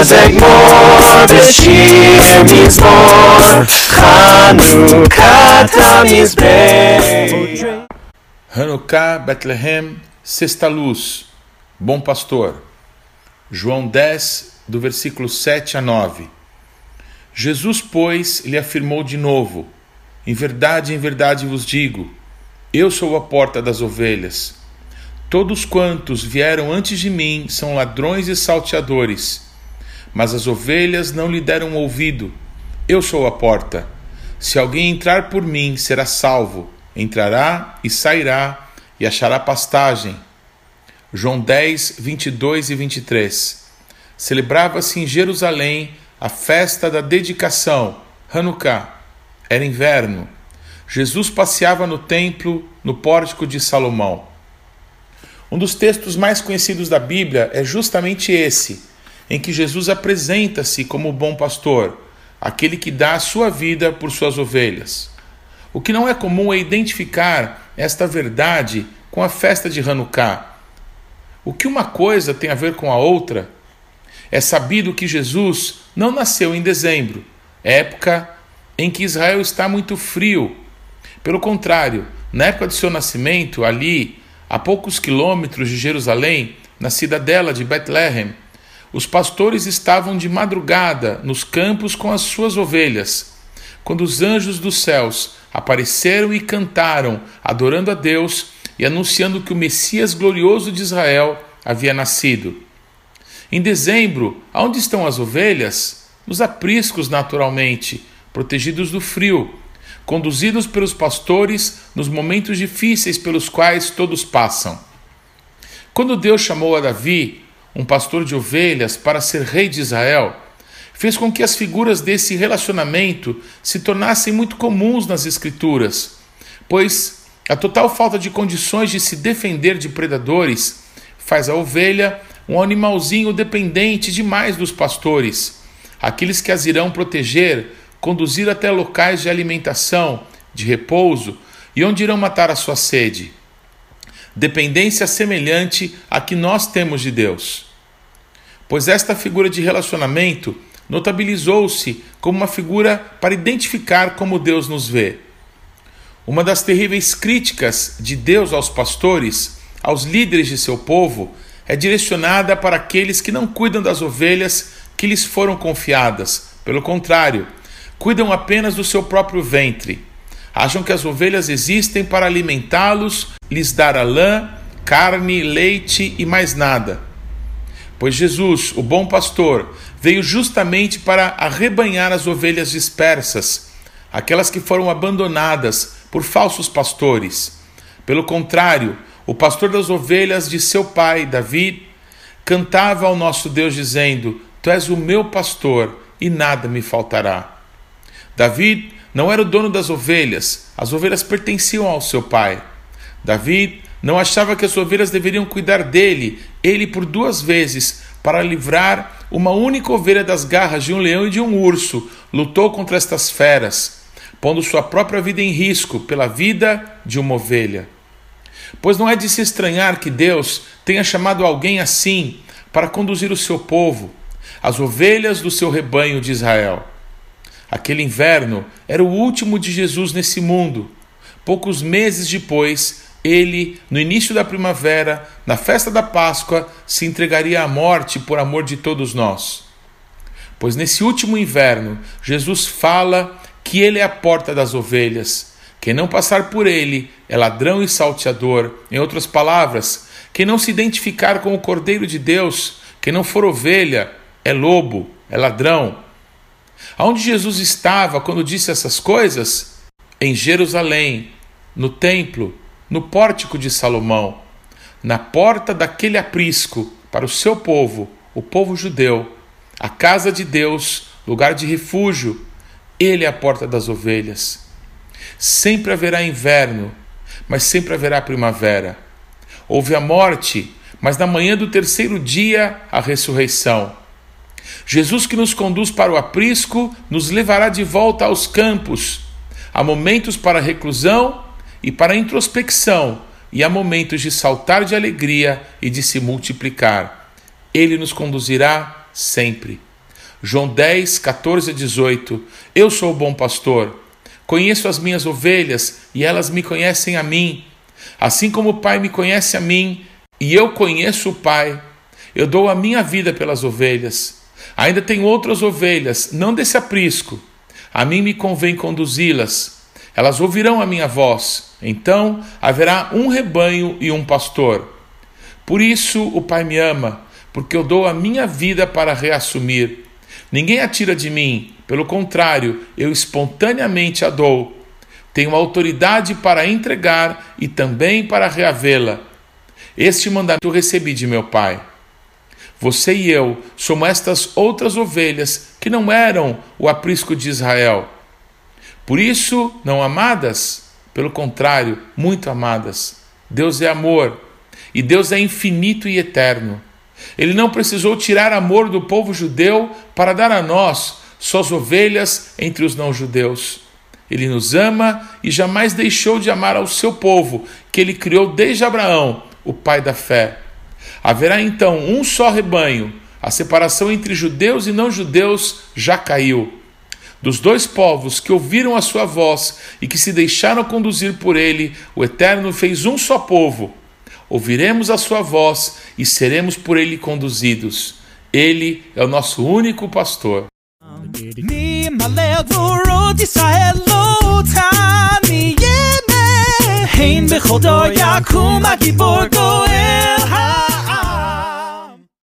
Chazek mizmor Hanukkah, Bethlehem, Sexta Luz, Bom Pastor. João 10, do versículo 7 a 9 Jesus, pois, lhe afirmou de novo Em verdade, em verdade vos digo Eu sou a porta das ovelhas. Todos quantos vieram antes de mim são ladrões e salteadores mas as ovelhas não lhe deram ouvido. Eu sou a porta. Se alguém entrar por mim, será salvo. Entrará e sairá e achará pastagem. João 10, 22 e 23. Celebrava-se em Jerusalém a festa da dedicação, Hanukkah. Era inverno. Jesus passeava no templo, no pórtico de Salomão. Um dos textos mais conhecidos da Bíblia é justamente esse, em que Jesus apresenta-se como bom pastor, aquele que dá a sua vida por suas ovelhas. O que não é comum é identificar esta verdade com a festa de Hanukkah. O que uma coisa tem a ver com a outra? É sabido que Jesus não nasceu em dezembro, época em que Israel está muito frio. Pelo contrário, na época de seu nascimento, ali a poucos quilômetros de Jerusalém, na cidadela de Betlehem, os pastores estavam de madrugada nos campos com as suas ovelhas, quando os anjos dos céus apareceram e cantaram, adorando a Deus e anunciando que o Messias glorioso de Israel havia nascido. Em dezembro, aonde estão as ovelhas? Nos apriscos, naturalmente, protegidos do frio, conduzidos pelos pastores nos momentos difíceis pelos quais todos passam. Quando Deus chamou a Davi, um pastor de ovelhas, para ser rei de Israel, fez com que as figuras desse relacionamento se tornassem muito comuns nas Escrituras, pois a total falta de condições de se defender de predadores faz a ovelha um animalzinho dependente demais dos pastores, aqueles que as irão proteger conduzir até locais de alimentação, de repouso e onde irão matar a sua sede. Dependência semelhante à que nós temos de Deus. Pois esta figura de relacionamento notabilizou-se como uma figura para identificar como Deus nos vê. Uma das terríveis críticas de Deus aos pastores, aos líderes de seu povo, é direcionada para aqueles que não cuidam das ovelhas que lhes foram confiadas. Pelo contrário, cuidam apenas do seu próprio ventre. Acham que as ovelhas existem para alimentá-los, lhes dar a lã, carne, leite e mais nada. Pois Jesus, o bom pastor, veio justamente para arrebanhar as ovelhas dispersas, aquelas que foram abandonadas por falsos pastores. Pelo contrário, o pastor das ovelhas de seu pai, Davi, cantava ao nosso Deus, dizendo: Tu és o meu pastor e nada me faltará. Davi não era o dono das ovelhas, as ovelhas pertenciam ao seu pai. Davi não achava que as ovelhas deveriam cuidar dele, ele por duas vezes, para livrar uma única ovelha das garras de um leão e de um urso, lutou contra estas feras, pondo sua própria vida em risco pela vida de uma ovelha. Pois não é de se estranhar que Deus tenha chamado alguém assim para conduzir o seu povo, as ovelhas do seu rebanho de Israel. Aquele inverno era o último de Jesus nesse mundo. Poucos meses depois, ele, no início da primavera, na festa da Páscoa, se entregaria à morte por amor de todos nós. Pois nesse último inverno, Jesus fala que ele é a porta das ovelhas. Quem não passar por ele é ladrão e salteador. Em outras palavras, quem não se identificar com o Cordeiro de Deus, quem não for ovelha, é lobo, é ladrão, Aonde Jesus estava quando disse essas coisas? Em Jerusalém, no templo, no pórtico de Salomão, na porta daquele aprisco para o seu povo, o povo judeu, a casa de Deus, lugar de refúgio. Ele é a porta das ovelhas. Sempre haverá inverno, mas sempre haverá primavera. Houve a morte, mas na manhã do terceiro dia a ressurreição. Jesus que nos conduz para o aprisco nos levará de volta aos campos. Há momentos para reclusão e para introspecção, e há momentos de saltar de alegria e de se multiplicar. Ele nos conduzirá sempre. João 10, 14 a 18. Eu sou o bom pastor. Conheço as minhas ovelhas e elas me conhecem a mim. Assim como o Pai me conhece a mim e eu conheço o Pai, eu dou a minha vida pelas ovelhas. Ainda tenho outras ovelhas, não desse aprisco. A mim me convém conduzi-las. Elas ouvirão a minha voz. Então haverá um rebanho e um pastor. Por isso o Pai me ama, porque eu dou a minha vida para reassumir. Ninguém a tira de mim, pelo contrário, eu espontaneamente a dou. Tenho autoridade para entregar e também para reavê-la. Este mandamento recebi de meu Pai. Você e eu somos estas outras ovelhas que não eram o aprisco de Israel. Por isso, não amadas, pelo contrário, muito amadas. Deus é amor e Deus é infinito e eterno. Ele não precisou tirar amor do povo judeu para dar a nós, suas ovelhas entre os não-judeus. Ele nos ama e jamais deixou de amar ao seu povo, que ele criou desde Abraão, o pai da fé. Haverá então um só rebanho, a separação entre judeus e não-judeus já caiu. Dos dois povos que ouviram a sua voz e que se deixaram conduzir por ele, o Eterno fez um só povo ouviremos a sua voz e seremos por ele conduzidos. Ele é o nosso único pastor.